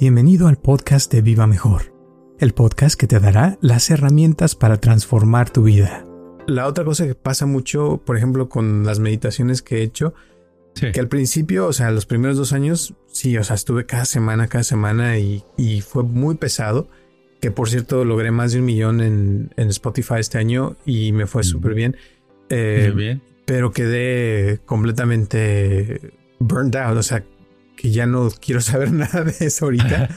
Bienvenido al podcast de Viva Mejor, el podcast que te dará las herramientas para transformar tu vida. La otra cosa que pasa mucho, por ejemplo, con las meditaciones que he hecho, que al principio, o sea, los primeros dos años, sí, o sea, estuve cada semana, cada semana y, fue muy pesado. Que por cierto, logré más de un millón en, Spotify este año y me fue súper bien. Eh, bien. Pero quedé completamente burned out, o sea, que ya no quiero saber nada de eso ahorita.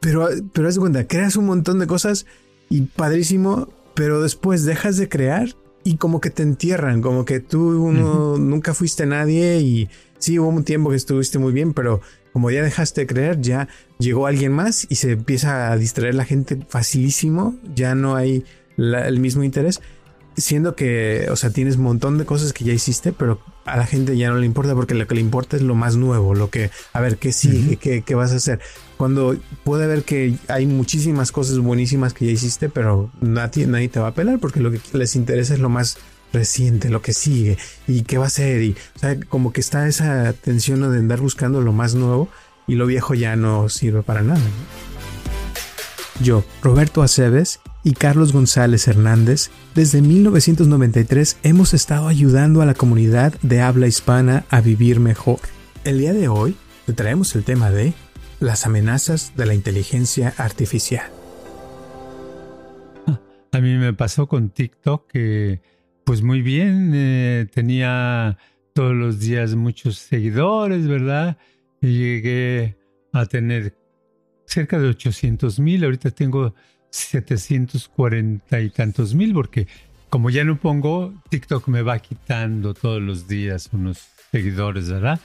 pero, pero haz de cuenta, creas un montón de cosas y padrísimo, pero después dejas de crear y como que te entierran, como que tú nunca fuiste nadie y sí hubo un tiempo que estuviste muy bien, pero como ya dejaste de creer, ya llegó alguien más y se empieza a distraer la gente facilísimo, ya no hay el mismo interés. Siendo que, o sea, tienes un montón de cosas que ya hiciste, pero a la gente ya no le importa porque lo que le importa es lo más nuevo, lo que, a ver, ¿qué sigue? ¿Qué, vas a hacer? Cuando puede ver que hay muchísimas cosas buenísimas que ya hiciste, pero nadie, nadie te va a pelar porque lo que les interesa es lo más reciente, lo que sigue y qué va a ser. Y, o sea, como que está esa tensión de andar buscando lo más nuevo y lo viejo ya no sirve para nada. Yo, Roberto Aceves, y Carlos González Hernández, desde 1993 hemos estado ayudando a la comunidad de habla hispana a vivir mejor. El día de hoy te traemos el tema de las amenazas de la inteligencia artificial. A mí me pasó con TikTok que pues muy bien, eh, tenía todos los días muchos seguidores, ¿verdad? Y llegué a tener cerca de 800 mil, ahorita tengo 740 y tantos mil, porque como ya no pongo, TikTok me va quitando todos los días unos seguidores, ¿verdad?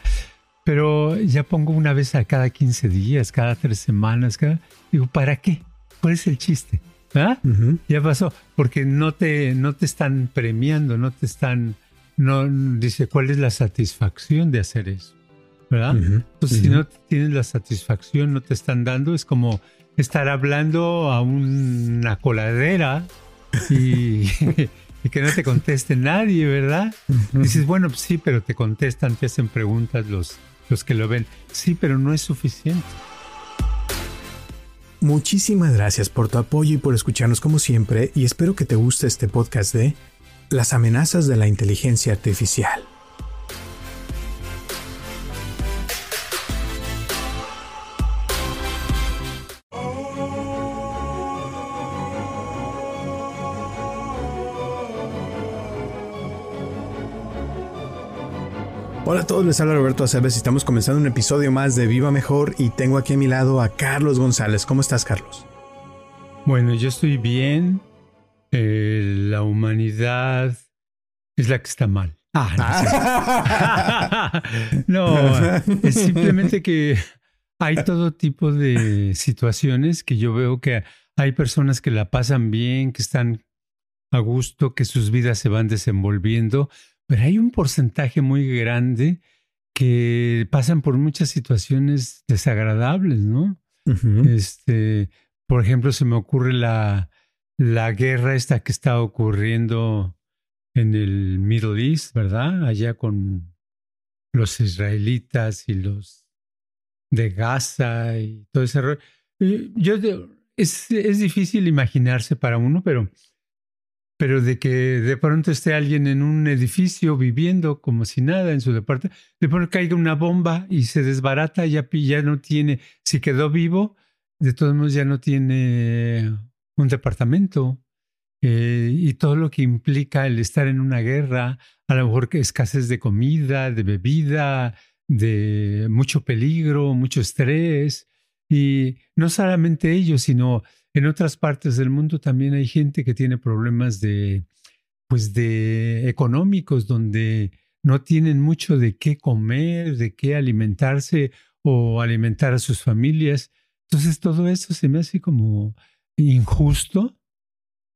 Pero ya pongo una vez a cada 15 días, cada tres semanas, cada... digo, ¿para qué? ¿Cuál es el chiste? ¿Ah? Ya pasó, porque no te, no te están premiando, no te están, no, dice, ¿cuál es la satisfacción de hacer eso? ¿Verdad? Entonces, si no tienes la satisfacción, no te están dando, es como estar hablando a una coladera y, que no te conteste nadie, ¿verdad? Dices, bueno, pues sí, pero te contestan, te hacen preguntas los, los que lo ven. Sí, pero no es suficiente. Muchísimas gracias por tu apoyo y por escucharnos como siempre y espero que te guste este podcast de Las amenazas de la inteligencia artificial. Hola a todos, les habla Roberto Aceves y estamos comenzando un episodio más de Viva Mejor y tengo aquí a mi lado a Carlos González. ¿Cómo estás, Carlos? Bueno, yo estoy bien. Eh, la humanidad es la que está mal. Ah, no, no es simplemente que hay todo tipo de situaciones que yo veo que hay personas que la pasan bien, que están a gusto, que sus vidas se van desenvolviendo, pero hay un porcentaje muy grande que pasan por muchas situaciones desagradables, ¿no? Este, por ejemplo, se me ocurre la, la guerra esta que está ocurriendo en el Middle East, ¿verdad? Allá con los israelitas y los de Gaza y todo ese rollo. Yo, es, es difícil imaginarse para uno, pero pero de que de pronto esté alguien en un edificio viviendo como si nada en su departamento, de pronto caiga una bomba y se desbarata, ya, ya no tiene, si quedó vivo, de todos modos ya no tiene un departamento. Eh, y todo lo que implica el estar en una guerra, a lo mejor escasez de comida, de bebida, de mucho peligro, mucho estrés. Y no solamente ellos, sino en otras partes del mundo también hay gente que tiene problemas de, pues de económicos, donde no tienen mucho de qué comer, de qué alimentarse o alimentar a sus familias. Entonces todo eso se me hace como injusto,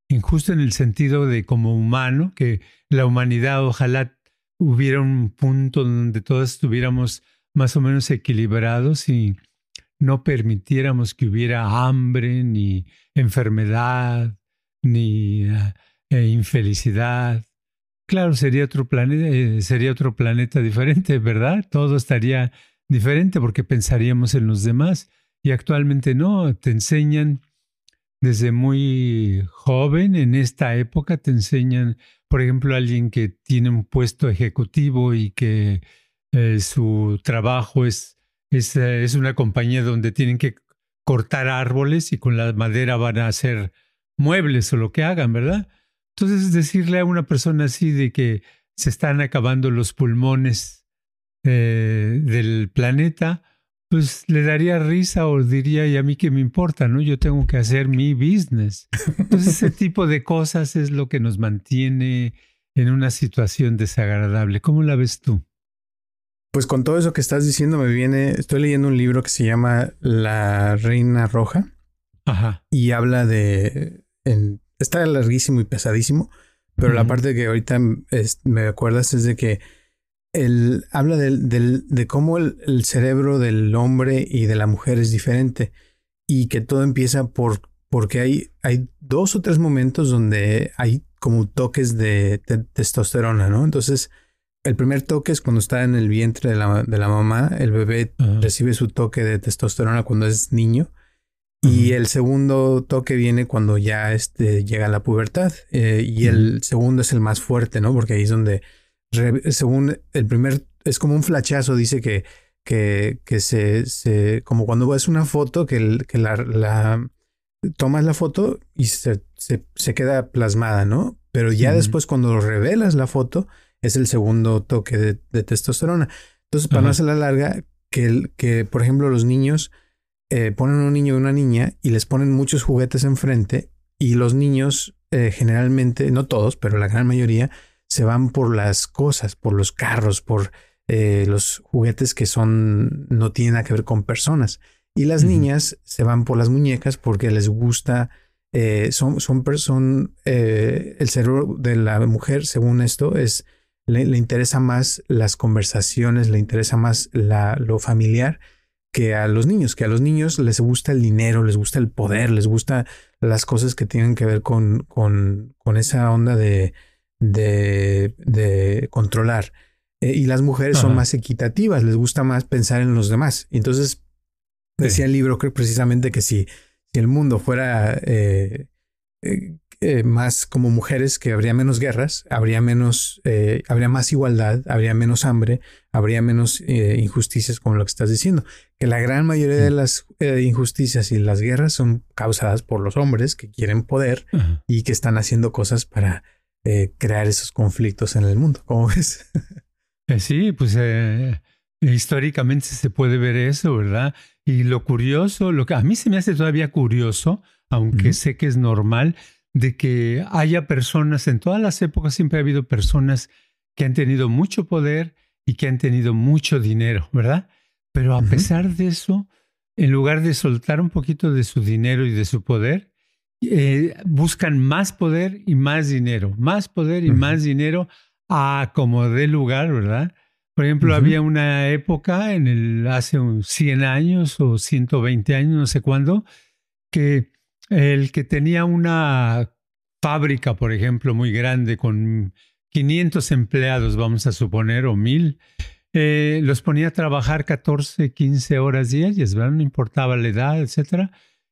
injusto en el sentido de como humano, que la humanidad ojalá hubiera un punto donde todos estuviéramos más o menos equilibrados y no permitiéramos que hubiera hambre, ni enfermedad, ni eh, infelicidad. Claro, sería otro planeta, eh, sería otro planeta diferente, ¿verdad? Todo estaría diferente porque pensaríamos en los demás y actualmente no, te enseñan desde muy joven, en esta época te enseñan, por ejemplo, alguien que tiene un puesto ejecutivo y que eh, su trabajo es, es, es, una compañía donde tienen que cortar árboles y con la madera van a hacer muebles o lo que hagan, ¿verdad? Entonces decirle a una persona así de que se están acabando los pulmones eh, del planeta, pues le daría risa o diría, y a mí qué me importa, ¿no? Yo tengo que hacer mi business. Entonces ese tipo de cosas es lo que nos mantiene en una situación desagradable. ¿Cómo la ves tú? Pues con todo eso que estás diciendo me viene, estoy leyendo un libro que se llama La Reina Roja. Ajá. Y habla de, está larguísimo y pesadísimo, pero la parte que ahorita me acuerdas es de que él habla de cómo el, cerebro del hombre y de la mujer es diferente y que todo empieza por porque hay, hay dos o tres momentos donde hay como toques de, testosterona, ¿no? Entonces, el primer toque es cuando está en el vientre de la, de la mamá, el bebé recibe su toque de testosterona cuando es niño y el segundo toque viene cuando ya este, llega la pubertad. Eh, y el segundo es el más fuerte, ¿no? Porque ahí es donde, según el primer, es como un flachazo, dice que, que, que se, se, como cuando ves una foto, que, que la, la, tomas la foto y se, se, se queda plasmada, ¿no? Pero ya después cuando revelas la foto, es el segundo toque de, de testosterona. Entonces, para no hacer la larga, que, que, por ejemplo, los niños eh, ponen un niño y una niña y les ponen muchos juguetes enfrente y los niños eh, generalmente, no todos, pero la gran mayoría, se van por las cosas, por los carros, por eh, los juguetes que son, no tienen nada que ver con personas. Y las niñas se van por las muñecas porque les gusta, son, son, son el cerebro de la mujer, según esto, es, le, le interesa más las conversaciones, le interesa más la, lo familiar que a los niños, que a los niños les gusta el dinero, les gusta el poder, les gusta las cosas que tienen que ver con, con, con esa onda de, de, de controlar. Eh, y las mujeres son más equitativas, les gusta más pensar en los demás. entonces, decía el libro precisamente que si, si el mundo fuera eh, eh, eh, más como mujeres, que habría menos guerras, habría menos, eh, habría más igualdad, habría menos hambre, habría menos eh, injusticias, como lo que estás diciendo. Que la gran mayoría de las injusticias y las guerras son causadas por los hombres que quieren poder y que están haciendo cosas para crear esos conflictos en el mundo. ¿Cómo ves? sí, pues históricamente se puede ver eso, ¿verdad? Y lo curioso, lo que a mí se me hace todavía curioso, aunque sé que es normal, de que haya personas, en todas las épocas siempre ha habido personas que han tenido mucho poder y que han tenido mucho dinero, ¿verdad? Pero a pesar de eso, en lugar de soltar un poquito de su dinero y de su poder, eh, buscan más poder y más dinero, más poder y más dinero a como dé lugar, ¿verdad? Por ejemplo, había una época en el hace 100 años o 120 años, no sé cuándo, que el que tenía una fábrica, por ejemplo, muy grande con 500 empleados, vamos a suponer, o 1000, eh, los ponía a trabajar 14, 15 horas diarias, ¿verdad? No importaba la edad, etcétera,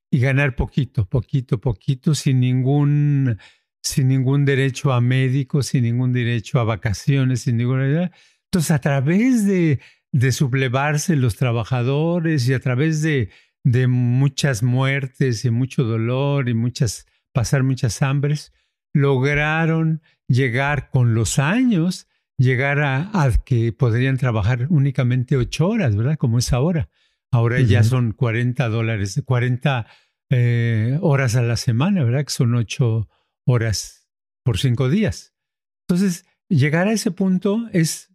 y ganar poquito, poquito, poquito, sin ningún, sin ningún derecho a médico, sin ningún derecho a vacaciones, sin ninguna edad. Entonces, a través de, de sublevarse los trabajadores y a través de de muchas muertes y mucho dolor y muchas, pasar muchas hambres, lograron llegar con los años, llegar a, que podrían trabajar únicamente ocho horas, ¿verdad? Como es ahora. Ahora ya son 40 dólares, 40 eh, horas a la semana, ¿verdad? Que son ocho horas por cinco días. Entonces, llegar a ese punto es,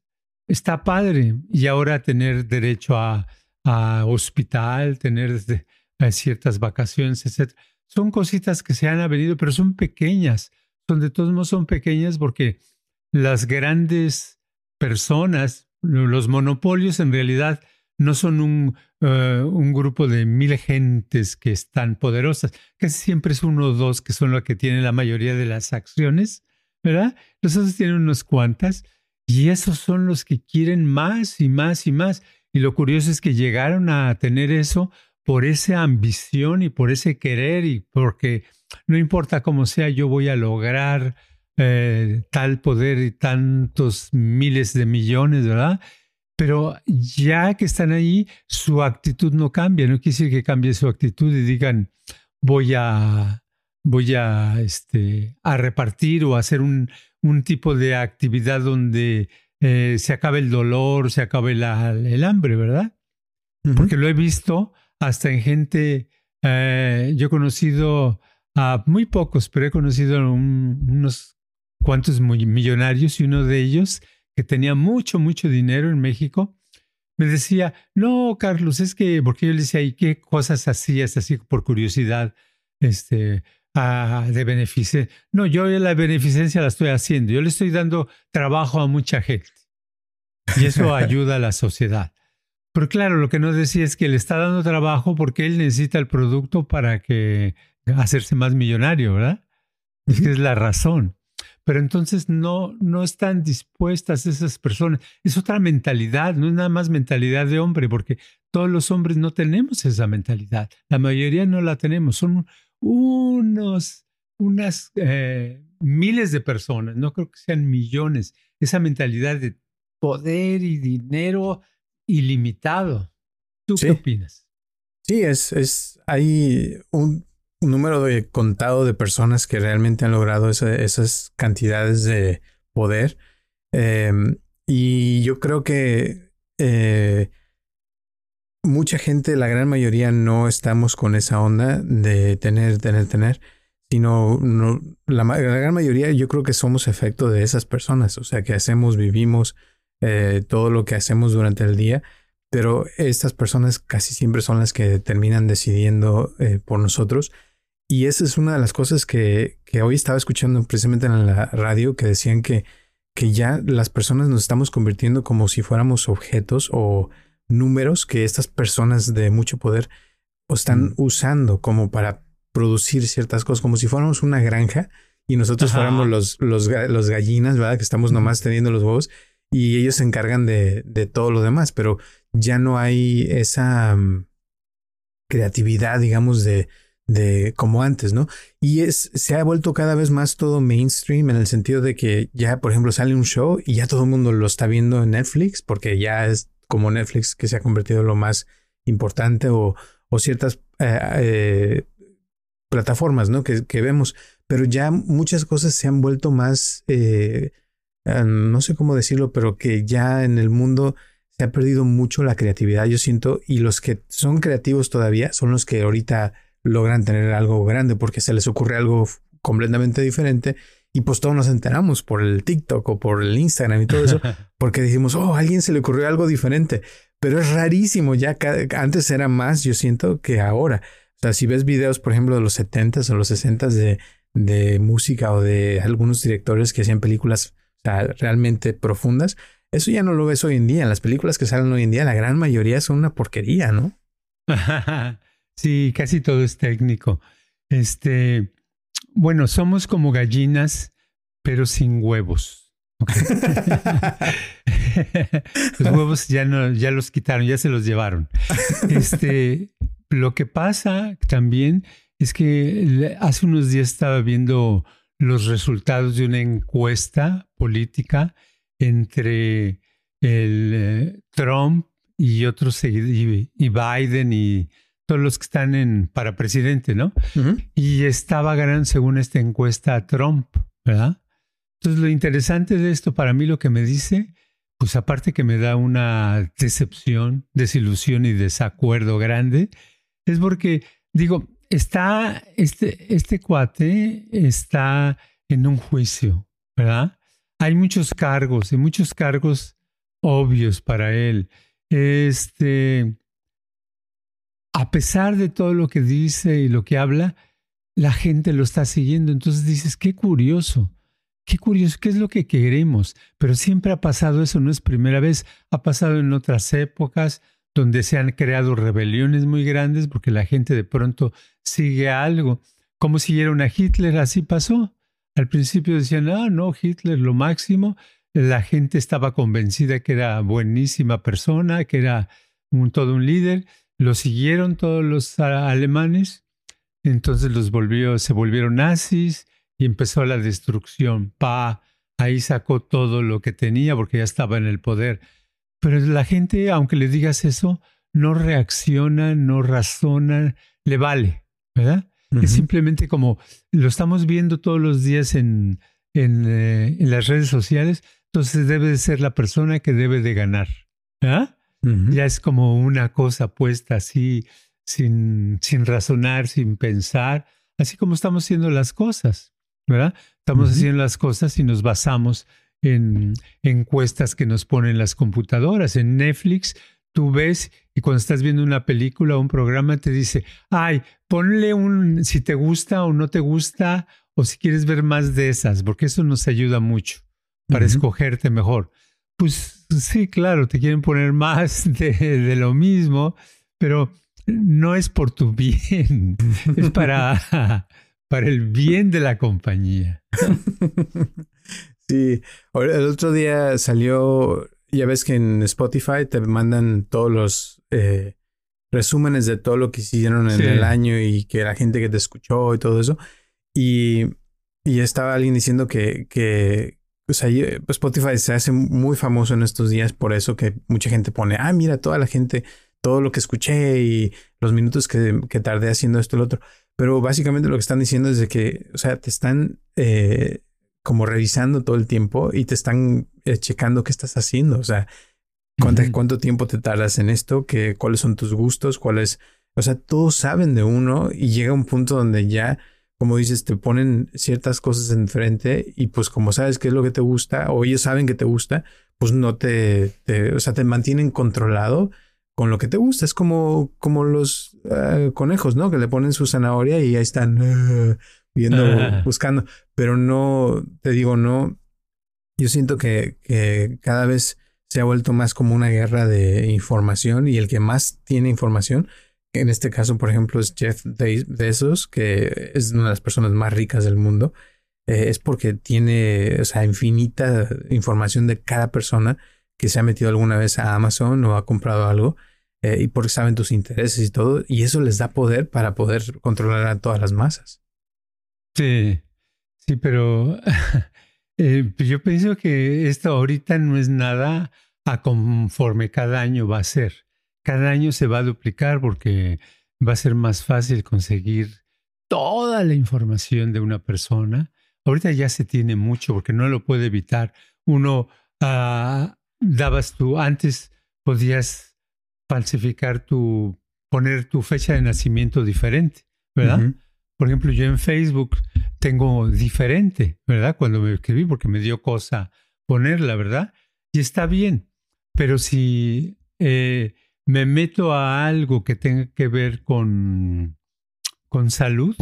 está padre y ahora tener derecho a a hospital, tener ciertas vacaciones, etc. Son cositas que se han venido, pero son pequeñas. Son de todos modos son pequeñas porque las grandes personas, los monopolios en realidad no son un, eh, un grupo de mil gentes que están poderosas, que siempre es uno o dos que son los que tienen la mayoría de las acciones, ¿verdad? Los otros tienen unos cuantas y esos son los que quieren más y más y más. Y lo curioso es que llegaron a tener eso por esa ambición y por ese querer y porque no importa cómo sea, yo voy a lograr eh, tal poder y tantos miles de millones, ¿verdad? Pero ya que están ahí, su actitud no cambia. No quiere decir que cambie su actitud y digan, voy a, voy a, este, a repartir o hacer un, un tipo de actividad donde eh, se acabe el dolor, se acabe el hambre, ¿verdad? Porque lo he visto hasta en gente, eh, yo he conocido a muy pocos, pero he conocido a unos cuantos millonarios y uno de ellos que tenía mucho, mucho dinero en México, me decía, no, Carlos, es que, porque yo le decía, ¿y qué cosas hacías así por curiosidad este, de beneficencia? No, yo la beneficencia la estoy haciendo, yo le estoy dando trabajo a mucha gente y eso ayuda a la sociedad. Pero claro, lo que no decía es que le está dando trabajo porque él necesita el producto para que hacerse más millonario, ¿verdad? Es que es la razón. Pero entonces no, no están dispuestas esas personas. Es otra mentalidad, no es nada más mentalidad de hombre, porque todos los hombres no tenemos esa mentalidad. La mayoría no la tenemos. Son unos, unas eh, miles de personas, no creo que sean millones. Esa mentalidad de poder y dinero ilimitado. ¿Tú qué opinas? Sí, es, es, hay un, número de contado de personas que realmente han logrado esas cantidades de poder. Em, y yo creo que eh, mucha gente, la gran mayoría, no estamos con esa onda de tener, tener, tener, sino no, la, la, gran mayoría yo creo que somos efecto de esas personas, o sea, que hacemos, vivimos, eh, todo lo que hacemos durante el día, pero estas personas casi siempre son las que terminan decidiendo eh, por nosotros. Y esa es una de las cosas que, que, hoy estaba escuchando precisamente en la radio, que decían que, que ya las personas nos estamos convirtiendo como si fuéramos objetos o números que estas personas de mucho poder están mm. usando como para producir ciertas cosas, como si fuéramos una granja y nosotros fuéramos los, los, los gallinas, ¿verdad? Que estamos nomás teniendo los huevos y ellos se encargan de, de todo lo demás, pero ya no hay esa mm, creatividad, digamos, de, de como antes, ¿no? Y es, se ha vuelto cada vez más todo mainstream en el sentido de que ya, por ejemplo, sale un show y ya todo el mundo lo está viendo en Netflix, porque ya es como Netflix que se ha convertido en lo más importante o, o ciertas eh, eh, plataformas, ¿no? Que, vemos, pero ya muchas cosas se han vuelto más... Eh, eh, no sé cómo decirlo, pero que ya en el mundo se ha perdido mucho la creatividad, yo siento, y los que son creativos todavía son los que ahorita logran tener algo grande porque se les ocurre algo completamente diferente y pues todos nos enteramos por el TikTok o por el Instagram y todo eso porque decimos, oh, a alguien se le ocurrió algo diferente, pero es rarísimo, ya antes era más, yo siento, que ahora. O sea, si ves videos, por ejemplo, de los 70s o los 60s de, de música o de algunos directores que hacían películas realmente profundas. Eso ya no lo ves hoy en día. Las películas que salen hoy en día, la gran mayoría son una porquería, ¿no? sí, casi todo es técnico. Este, bueno, somos como gallinas, pero sin huevos. los huevos ya no, ya los quitaron, ya se los llevaron. Este, lo que pasa también es que hace unos días estaba viendo los resultados de una encuesta política entre el eh, Trump y otros y, Biden y todos los que están en para presidente, ¿no? Y estaba ganando según esta encuesta Trump, ¿verdad? Entonces lo interesante de esto para mí lo que me dice, pues aparte que me da una decepción, desilusión y desacuerdo grande, es porque digo, está, este, este cuate está en un juicio, ¿verdad? Hay muchos cargos y muchos cargos obvios para él. Este, a pesar de todo lo que dice y lo que habla, la gente lo está siguiendo. Entonces dices, qué curioso, qué curioso, qué es lo que queremos. Pero siempre ha pasado eso, no es primera vez, ha pasado en otras épocas donde se han creado rebeliones muy grandes porque la gente de pronto sigue algo. Como siguieron a Hitler, así pasó. Al principio decían, ah, no, Hitler lo máximo. La gente estaba convencida que era buenísima persona, que era un, todo un líder. Lo siguieron todos los alemanes, entonces los volvió, se volvieron nazis y empezó la destrucción. Pa, ahí sacó todo lo que tenía porque ya estaba en el poder. Pero la gente, aunque le digas eso, no reacciona, no razona, le vale, ¿verdad? Es simplemente como lo estamos viendo todos los días en, en, eh, en, las redes sociales, entonces debe de ser la persona que debe de ganar. ¿verdad? Ya es como una cosa puesta así, sin, sin razonar, sin pensar, así como estamos haciendo las cosas, ¿verdad? Estamos haciendo las cosas y nos basamos en encuestas que nos ponen las computadoras. En Netflix tú ves y cuando estás viendo una película o un programa te dice, ay, ponle un si te gusta o no te gusta o si quieres ver más de esas, porque eso nos ayuda mucho para escogerte mejor. Pues sí, claro, te quieren poner más de, lo mismo, pero no es por tu bien, es para, para el bien de la compañía. Sí, el otro día salió ya ves que en Spotify te mandan todos los eh, resúmenes de todo lo que hicieron en el año y que la gente que te escuchó y todo eso. Y, y estaba alguien diciendo que, que o sea, Spotify se hace muy famoso en estos días por eso que mucha gente pone, ah, mira, toda la gente, todo lo que escuché y los minutos que, que tardé haciendo esto y lo otro. Pero básicamente lo que están diciendo es de que, o sea, te están eh, como revisando todo el tiempo y te están eh, checando qué estás haciendo. O sea, cuánto, tiempo te tardas en esto, ¿Qué, cuáles son tus gustos, cuáles, o sea, todos saben de uno y llega un punto donde ya, como dices, te ponen ciertas cosas enfrente y pues como sabes qué es lo que te gusta o ellos saben que te gusta, pues no te, o sea, te mantienen controlado con lo que te gusta. Es como, como los eh, conejos, ¿no? Que le ponen su zanahoria y ahí están. Eh, viendo, buscando, pero no, te digo, no, yo siento que, que, cada vez se ha vuelto más como una guerra de información y el que más tiene información, en este caso, por ejemplo, es Jeff Bezos, que es una de las personas más ricas del mundo, eh, es porque tiene, o sea, infinita información de cada persona que se ha metido alguna vez a Amazon o ha comprado algo. Eh, y porque saben tus intereses y todo, y eso les da poder para poder controlar a todas las masas. Sí, sí, pero eh, pues yo pienso que esto ahorita no es nada a conforme cada año va a ser. Cada año se va a duplicar porque va a ser más fácil conseguir toda la información de una persona. Ahorita ya se tiene mucho porque no lo puede evitar. Uno ah, dabas tú, antes podías falsificar tu, poner tu fecha de nacimiento diferente, ¿verdad? Por ejemplo, yo en Facebook tengo diferente, ¿verdad? Cuando me escribí, porque me dio cosa ponerla, ¿verdad? Y está bien. Pero si eh, me meto a algo que tenga que ver con, con salud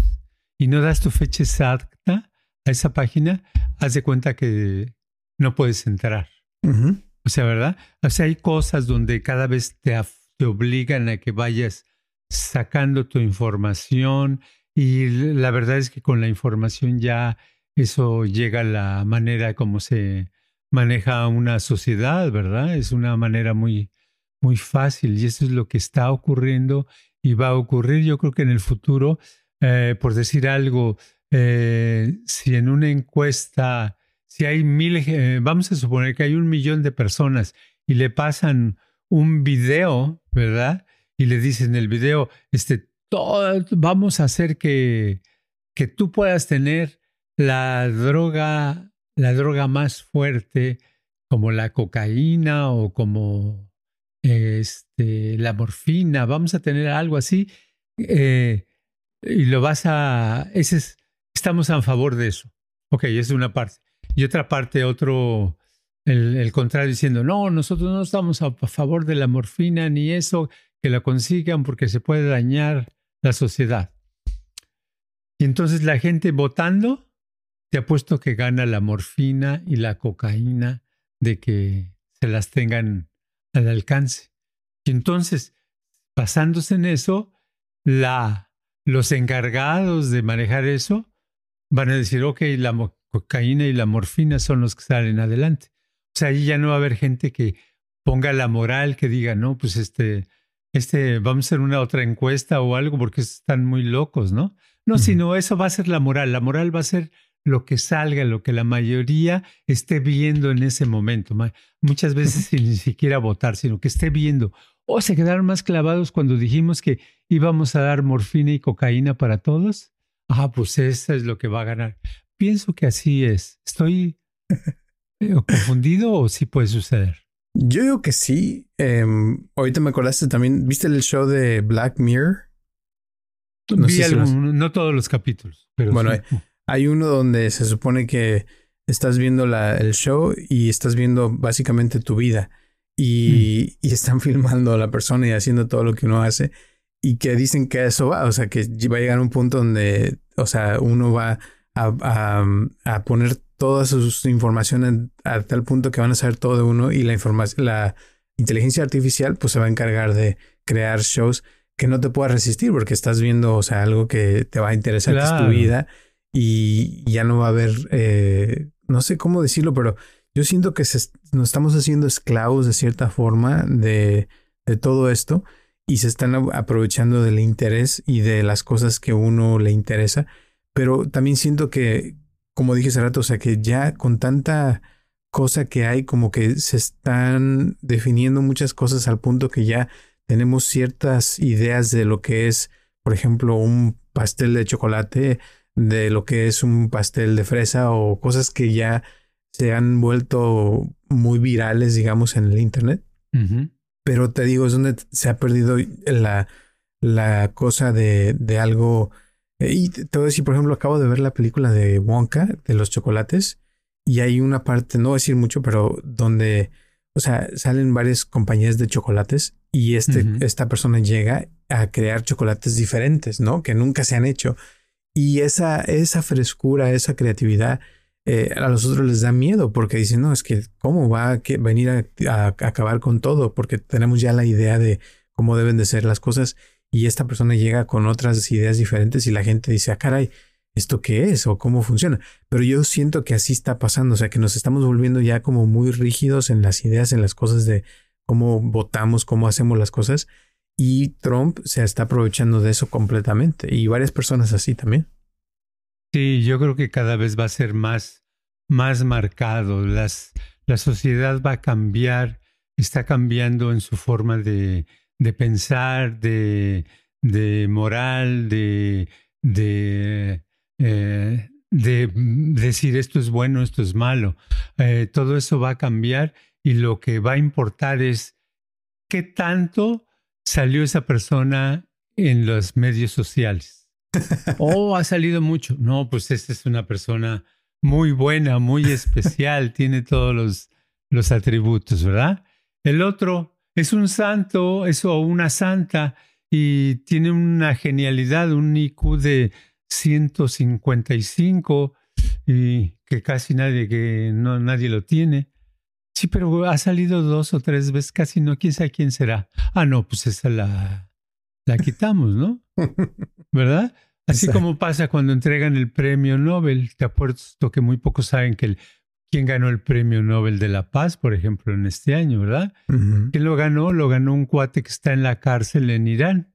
y no das tu fecha exacta a esa página, haz de cuenta que no puedes entrar. O sea, ¿verdad? O sea, hay cosas donde cada vez te, te obligan a que vayas sacando tu información y la verdad es que con la información ya eso llega a la manera como se maneja una sociedad, ¿verdad? Es una manera muy, muy fácil y eso es lo que está ocurriendo y va a ocurrir yo creo que en el futuro, eh, por decir algo, eh, si en una encuesta, si hay mil, eh, vamos a suponer que hay un millón de personas y le pasan un video, ¿verdad? Y le dicen el video, este, vamos a hacer que, que tú puedas tener la droga, la droga más fuerte como la cocaína o como este, la morfina, vamos a tener algo así eh, y lo vas a, ese es, estamos a favor de eso. Ok, es una parte. Y otra parte, otro, el, el, contrario, diciendo, no, nosotros no estamos a favor de la morfina ni eso, que la consigan porque se puede dañar la sociedad. Y entonces la gente votando, te apuesto que gana la morfina y la cocaína de que se las tengan al alcance. Y entonces, basándose en eso, la, los encargados de manejar eso van a decir, ok, la cocaína y la morfina son los que salen adelante. O sea, ahí ya no va a haber gente que ponga la moral, que diga, no, pues este, este, vamos a hacer una otra encuesta o algo porque están muy locos, ¿no? No, sino eso va a ser la moral. La moral va a ser lo que salga, lo que la mayoría esté viendo en ese momento. Muchas veces sin ni siquiera votar, sino que esté viendo. O se quedaron más clavados cuando dijimos que íbamos a dar morfina y cocaína para todos. Ah, pues eso es lo que va a ganar. Pienso que así es. ¿Estoy eh, confundido o sí puede suceder? Yo digo que sí. Em, ahorita me acordaste también. ¿Viste el show de Black Mirror? No, Vi no todos los capítulos. Pero bueno, hay, uno donde se supone que estás viendo la, el show y estás viendo básicamente tu vida. Y, mm. y, están filmando a la persona y haciendo todo lo que uno hace. Y que dicen que eso va. O sea, que va a llegar un punto donde, o sea, uno va a, a, a poner todas sus informaciones a tal punto que van a saber todo de uno y la información, la inteligencia artificial pues se va a encargar de crear shows que no te puedas resistir porque estás viendo, o sea, algo que te va a interesar, que es tu vida y ya no va a haber, eh, no sé cómo decirlo, pero yo siento que nos estamos haciendo esclavos de cierta forma de, de todo esto y se están aprovechando del interés y de las cosas que uno le interesa, pero también siento que, como dije hace rato, o sea, que ya con tanta cosa que hay, como que se están definiendo muchas cosas al punto que ya tenemos ciertas ideas de lo que es, por ejemplo, un pastel de chocolate, de lo que es un pastel de fresa o cosas que ya se han vuelto muy virales, digamos, en el Internet. Pero te digo, es donde se ha perdido la, la cosa de, de algo eh, y te voy a decir, por ejemplo, acabo de ver la película de Wonka, de los chocolates, y hay una parte, no voy a decir mucho, pero donde, o sea, salen varias compañías de chocolates y este, esta persona llega a crear chocolates diferentes, ¿no? Que nunca se han hecho. Y esa, esa frescura, esa creatividad, eh, a los otros les da miedo porque dicen, no, es que cómo va a venir a, acabar con todo, porque tenemos ya la idea de cómo deben de ser las cosas y esta persona llega con otras ideas diferentes y la gente dice, ah, caray, ¿esto qué es? o cómo funciona. Pero yo siento que así está pasando, o sea, que nos estamos volviendo ya como muy rígidos en las ideas, en las cosas de cómo votamos, cómo hacemos las cosas. Y Trump se está aprovechando de eso completamente y varias personas así también. Sí, yo creo que cada vez va a ser más, más marcado. Las, la sociedad va a cambiar, está cambiando en su forma de, de pensar, de, de moral, de, de, eh, de, decir esto es bueno, esto es malo. Eh, todo eso va a cambiar y lo que va a importar es qué tanto salió esa persona en los medios sociales. oh, ha salido mucho. No, pues esta es una persona muy buena, muy especial, tiene todos los, los atributos, ¿verdad? El otro, es un santo, es o una santa y tiene una genialidad, un IQ de 155 y que casi nadie que no nadie lo tiene. Sí, pero ha salido dos o tres veces, casi no, quién sabe quién será. Ah, no, pues esa la, la quitamos, ¿no? ¿Verdad? Así como pasa cuando entregan el premio Nobel. Te apuesto que muy pocos saben que el quién ganó el premio Nobel de la Paz, por ejemplo, en este año, ¿verdad? ¿Quién lo ganó? Lo ganó un cuate que está en la cárcel en Irán.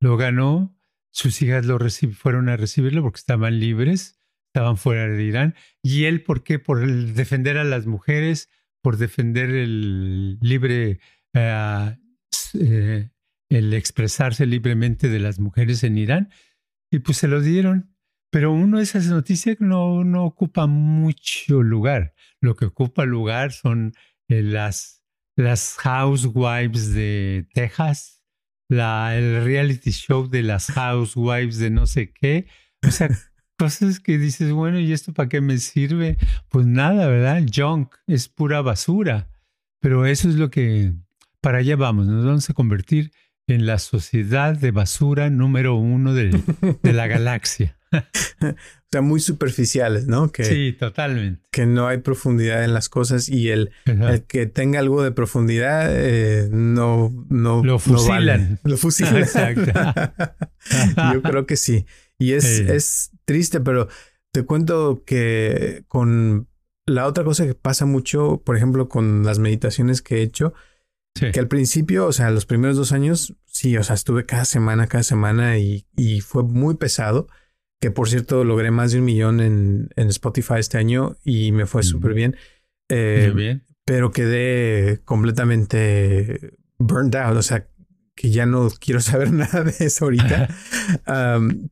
Lo ganó, sus hijas lo fueron a recibirlo porque estaban libres, estaban fuera de Irán. ¿Y él por qué? Por defender a las mujeres, por defender el libre, eh, eh, el expresarse libremente de las mujeres en Irán. Y pues se lo dieron. Pero uno de esas noticias no, no ocupa mucho lugar. Lo que ocupa lugar son eh, las, las housewives de Texas, la, el reality show de las housewives de no sé qué. O sea, cosas que dices, bueno, ¿y esto para qué me sirve? Pues nada, ¿verdad? Junk es pura basura. Pero eso es lo que, para allá vamos, nos vamos a convertir en la sociedad de basura número uno de, de la galaxia. o sea, muy superficiales, ¿no? Que, sí, totalmente. Que no hay profundidad en las cosas y el, que tenga algo de profundidad eh, no, no. Lo fusilan. Lo fusilan. Exacto. Yo creo que sí. Y es, es triste, pero te cuento que con la otra cosa que pasa mucho, por ejemplo, con las meditaciones que he hecho, Que al principio, o sea, los primeros dos años, sí, o sea, estuve cada semana, cada semana y, y fue muy pesado. Que por cierto, logré más de un millón en, en Spotify este año y me fue súper bien. Eh, bien. Pero quedé completamente burned out, o sea, que ya no quiero saber nada de eso ahorita.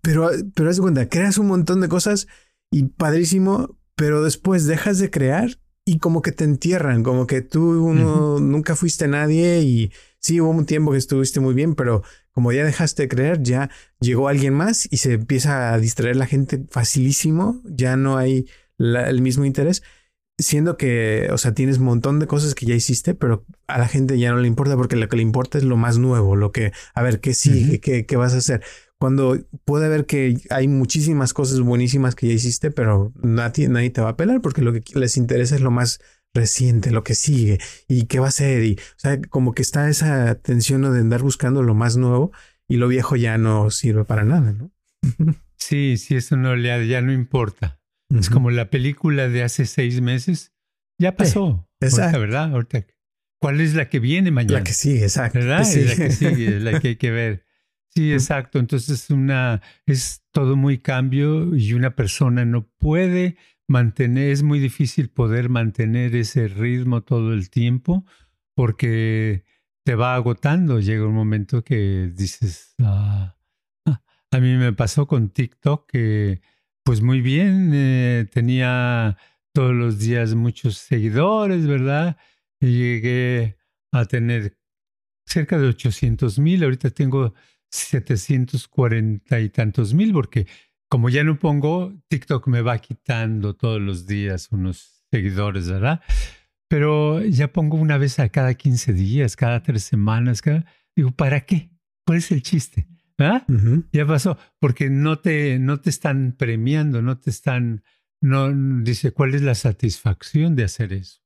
pero, pero haz de cuenta, creas un montón de cosas y padrísimo, pero después dejas de crear y como que te entierran, como que tú nunca fuiste nadie y sí hubo un tiempo que estuviste muy bien, pero como ya dejaste de creer, ya llegó alguien más y se empieza a distraer la gente facilísimo, ya no hay el mismo interés, siendo que, o sea, tienes un montón de cosas que ya hiciste, pero a la gente ya no le importa porque lo que le importa es lo más nuevo, lo que, a ver, ¿qué sigue? ¿Qué, ¿Qué vas a hacer? cuando puede ver que hay muchísimas cosas buenísimas que ya hiciste, pero nadie, nadie te va a pelar porque lo que les interesa es lo más reciente, lo que sigue y qué va a ser. Y, o sea, como que está esa tensión de andar buscando lo más nuevo y lo viejo ya no sirve para nada, ¿no? sí, sí, eso no le ya no importa. Es como la película de hace seis meses. Ya pasó. exacto. ¿verdad? ¿Cuál es la que viene mañana? La que sigue, exacto. ¿Verdad? la que sigue, la que hay que ver. Sí, exacto. Entonces una es todo muy cambio y una persona no puede mantener, es muy difícil poder mantener ese ritmo todo el tiempo porque te va agotando. Llega un momento que dices, ah, ah". a mí me pasó con TikTok que pues muy bien, eh, tenía todos los días muchos seguidores, ¿verdad? Y llegué a tener cerca de 800 mil, ahorita tengo 740 y tantos mil, porque como ya no pongo, TikTok me va quitando todos los días unos seguidores, ¿verdad? Pero ya pongo una vez a cada 15 días, cada tres semanas, cada... digo, ¿para qué? ¿Cuál es el chiste? ¿Ah? Ya pasó, porque no te, no te están premiando, no te están, no, dice, ¿cuál es la satisfacción de hacer eso?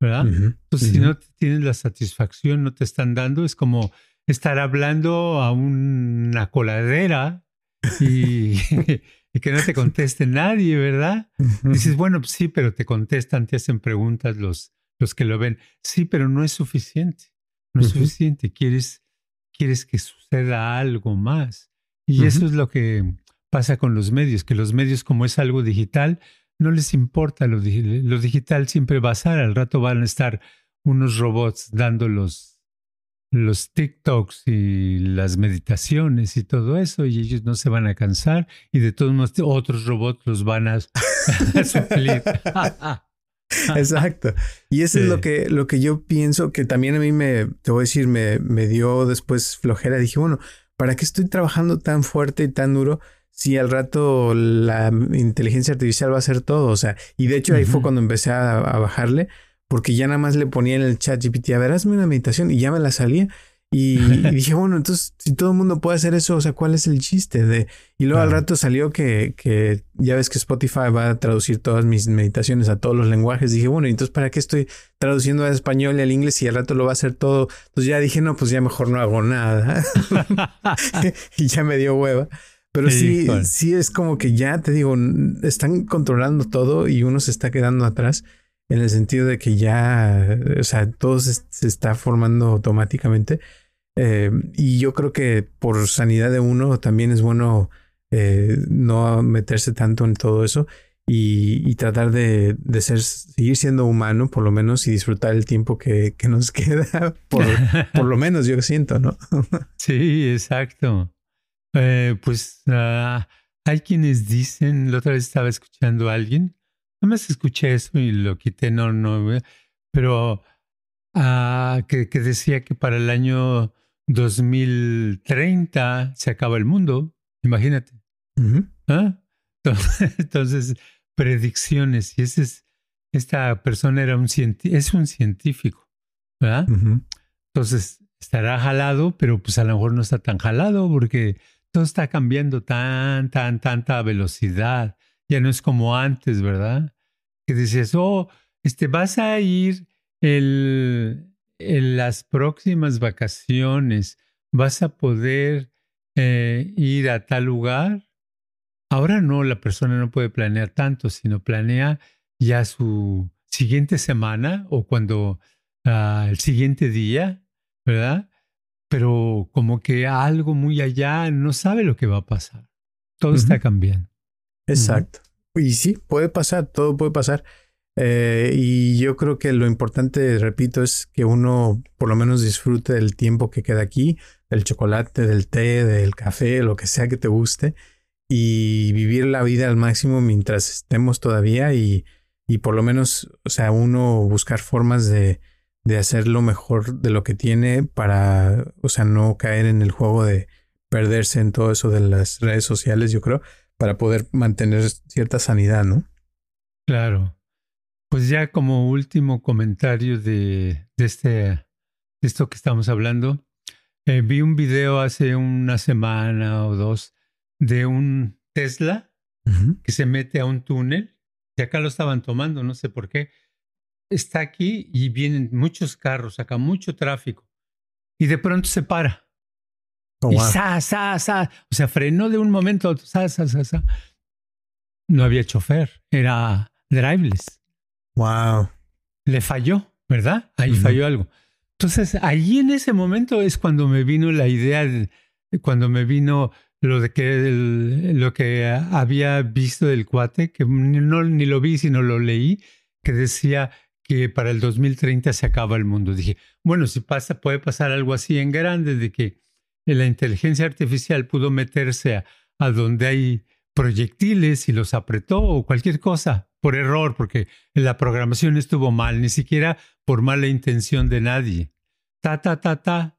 ¿Verdad? Entonces, si no tienes la satisfacción, no te están dando, es como estar hablando a una coladera y, que no te conteste nadie, ¿verdad? Dices, bueno, pues sí, pero te contestan, te hacen preguntas los, los que lo ven. Sí, pero no es suficiente. No es suficiente. Quieres, quieres que suceda algo más. Y eso es lo que pasa con los medios, que los medios, como es algo digital, no les importa lo, lo digital, siempre va a ser. Al rato van a estar unos robots dando los los TikToks y las meditaciones y todo eso, y ellos no se van a cansar, y de todos modos otros robots los van a, suplir. Exacto. Y eso es lo que, lo que yo pienso que también a mí me, te voy a decir, me, me dio después flojera. Dije, bueno, ¿para qué estoy trabajando tan fuerte y tan duro? si al rato la inteligencia artificial va a hacer todo, o sea, y de hecho ahí fue cuando empecé a bajarle, porque ya nada más le ponía en el chat GPT, a ver, hazme una meditación y ya me la salía. Y, dije, bueno, entonces si todo el mundo puede hacer eso, o sea, ¿cuál es el chiste? de Y luego al rato salió que, que ya ves que Spotify va a traducir todas mis meditaciones a todos los lenguajes. Dije, bueno, entonces ¿para qué estoy traduciendo al español y al inglés y al rato lo va a hacer todo? Entonces ya dije, no, pues ya mejor no hago nada. y ya me dio hueva. Pero sí, sí es como que ya te digo, están controlando todo y uno se está quedando atrás en el sentido de que ya, o sea, todo se, está formando automáticamente. Eh, y yo creo que por sanidad de uno también es bueno eh, no meterse tanto en todo eso y, tratar de, ser, seguir siendo humano por lo menos y disfrutar el tiempo que, nos queda, por, por, lo menos yo siento, ¿no? sí, exacto. Eh, pues ah, hay quienes dicen, la otra vez estaba escuchando a alguien Nada más escuché eso y lo quité, no, no, pero ah, que, decía que para el año 2030 se acaba el mundo, imagínate. ¿Ah? Entonces, predicciones, y ese es, esta persona era un es un científico, ¿verdad? Entonces, estará jalado, pero pues a lo mejor no está tan jalado porque todo está cambiando tan, tan, tanta velocidad ya no es como antes, ¿verdad? Que dices, oh, este, vas a ir el, en las próximas vacaciones, vas a poder eh, ir a tal lugar. Ahora no, la persona no puede planear tanto, sino planea ya su siguiente semana o cuando ah, el siguiente día ¿verdad? Pero como que algo muy allá no sabe lo que va a pasar. Todo está cambiando. Exacto. Y sí, puede pasar, todo puede pasar. Eh, y yo creo que lo importante, repito, es que uno por lo menos disfrute del tiempo que queda aquí, del chocolate, del té, del café, lo que sea que te guste, y vivir la vida al máximo mientras estemos todavía y, y por lo menos, o sea, uno buscar formas de, de hacer lo mejor de lo que tiene para, o sea, no caer en el juego de perderse en todo eso de las redes sociales, yo creo, para poder mantener cierta sanidad, ¿no? Claro. Pues ya como último comentario de, de, este, de esto que estamos hablando, eh, vi un video hace una semana o dos de un Tesla que se mete a un túnel, y acá lo estaban tomando, no sé por qué. Está aquí y vienen muchos carros, acá mucho tráfico, y de pronto se para. Oh, y sa, sa, sa. O sea, frenó de un momento a otro, sa, sa, sa, sa. No había chofer, era driveless. Wow. Le falló, ¿verdad? Ahí falló algo. Entonces, ahí en ese momento es cuando me vino la idea, de, cuando me vino lo de que lo que había visto del cuate, que no ni lo vi, sino lo leí, que decía que para el 2030 se acaba el mundo. Dije, bueno, si pasa, puede pasar algo así en grande, de que la inteligencia artificial pudo meterse a, a donde hay proyectiles y los apretó o cualquier cosa por error, porque la programación estuvo mal, ni siquiera por mala intención de nadie. Ta, ta, ta, ta.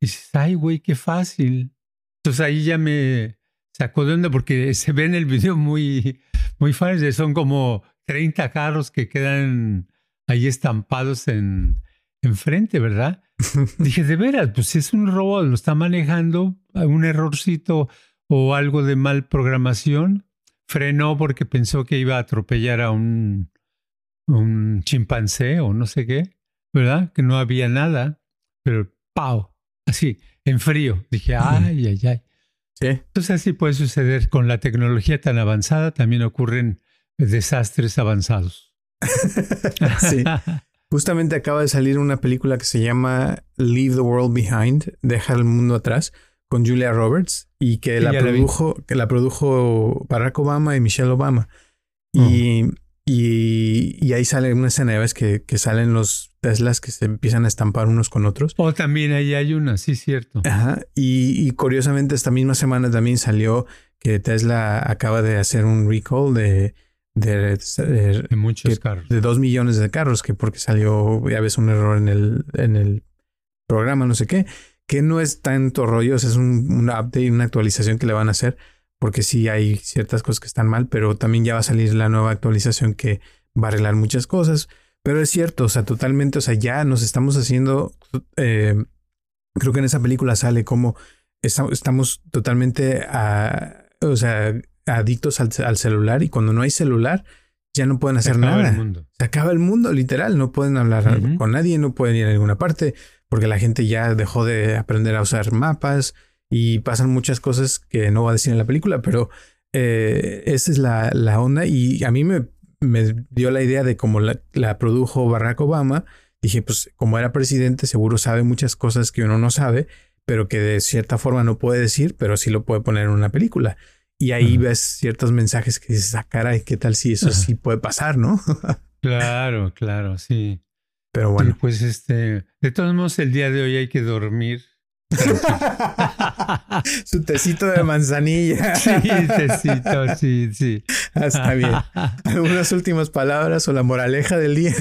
Y dices, ay, güey, qué fácil. Entonces ahí ya me sacó de onda porque se ve en el video muy, muy fácil. Son como 30 carros que quedan ahí estampados en enfrente, ¿verdad? Dije, de veras, pues si es un robot, lo está manejando, un errorcito o algo de mal programación, frenó porque pensó que iba a atropellar a un, un chimpancé o no sé qué, ¿verdad? Que no había nada, pero ¡pau! Así, en frío. Dije, ay, ay, ay. Sí. Entonces así puede suceder con la tecnología tan avanzada, también ocurren desastres avanzados. sí. Justamente acaba de salir una película que se llama Leave the World Behind, Deja el mundo atrás, con Julia Roberts y que la produjo, que la produjo Barack Obama y Michelle Obama. Y, y, ahí sale una escena, ves que, que salen los Teslas que se empiezan a estampar unos con otros. O también ahí hay una, sí, cierto. Ajá. Y, curiosamente esta misma semana también salió que Tesla acaba de hacer un recall de, de, muchos carros. De dos millones de carros, que porque salió, ya ves, un error en el, en el programa, no sé qué que no es tanto rollo, es un, update, una actualización que le van a hacer, porque sí hay ciertas cosas que están mal, pero también ya va a salir la nueva actualización que va a arreglar muchas cosas. Pero es cierto, o sea, totalmente, o sea, ya nos estamos haciendo, eh, creo que en esa película sale como estamos totalmente, o sea, adictos al, celular y cuando no hay celular ya no pueden hacer nada. Se acaba el mundo, literal, no pueden hablar con nadie, no pueden ir a ninguna parte porque la gente ya dejó de aprender a usar mapas y pasan muchas cosas que no va a decir en la película, pero eh, esa es la, la, onda y a mí me, me dio la idea de cómo la, la, produjo Barack Obama. Dije, pues como era presidente, seguro sabe muchas cosas que uno no sabe, pero que de cierta forma no puede decir, pero sí lo puede poner en una película. Y ahí ves ciertos mensajes que dices, ah, caray, ¿qué tal si eso sí puede pasar, no? claro, claro, sí. Pero bueno. pues este, de todos modos, el día de hoy hay que dormir. Su tecito de manzanilla. sí, tecito, sí, sí. Ah, está bien. ¿Algunas últimas palabras o la moraleja del día?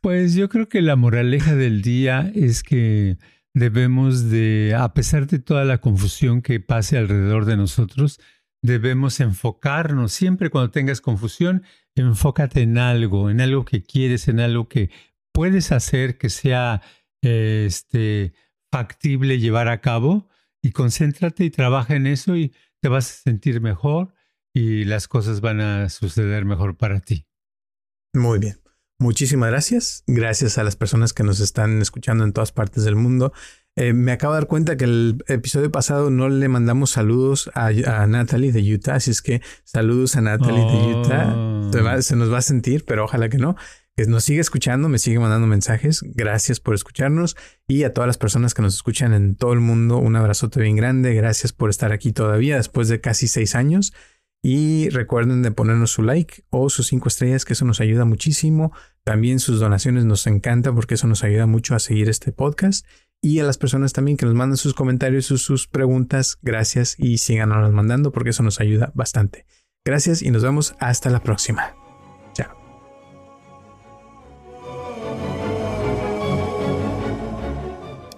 pues yo creo que la moraleja del día es que debemos de, a pesar de toda la confusión que pase alrededor de nosotros, debemos enfocarnos. Siempre cuando tengas confusión, enfócate en algo, en algo que quieres, en algo que puedes hacer que sea este, factible llevar a cabo y concéntrate y trabaja en eso y te vas a sentir mejor y las cosas van a suceder mejor para ti. Muy bien. Muchísimas gracias. Gracias a las personas que nos están escuchando en todas partes del mundo. Eh, me acabo de dar cuenta que el episodio pasado no le mandamos saludos a, Natalie de Utah, así es que saludos a Natalie de Utah. Se, se, nos va a sentir, pero ojalá que no. Que nos sigue escuchando, me sigue mandando mensajes. Gracias por escucharnos y a todas las personas que nos escuchan en todo el mundo, un abrazote bien grande. Gracias por estar aquí todavía después de casi seis años. Y recuerden de ponernos su like o sus cinco estrellas, que eso nos ayuda muchísimo. También sus donaciones nos encantan porque eso nos ayuda mucho a seguir este podcast. Y a las personas también que nos mandan sus comentarios sus, sus preguntas, gracias y síganos mandando porque eso nos ayuda bastante. Gracias y nos vemos hasta la próxima.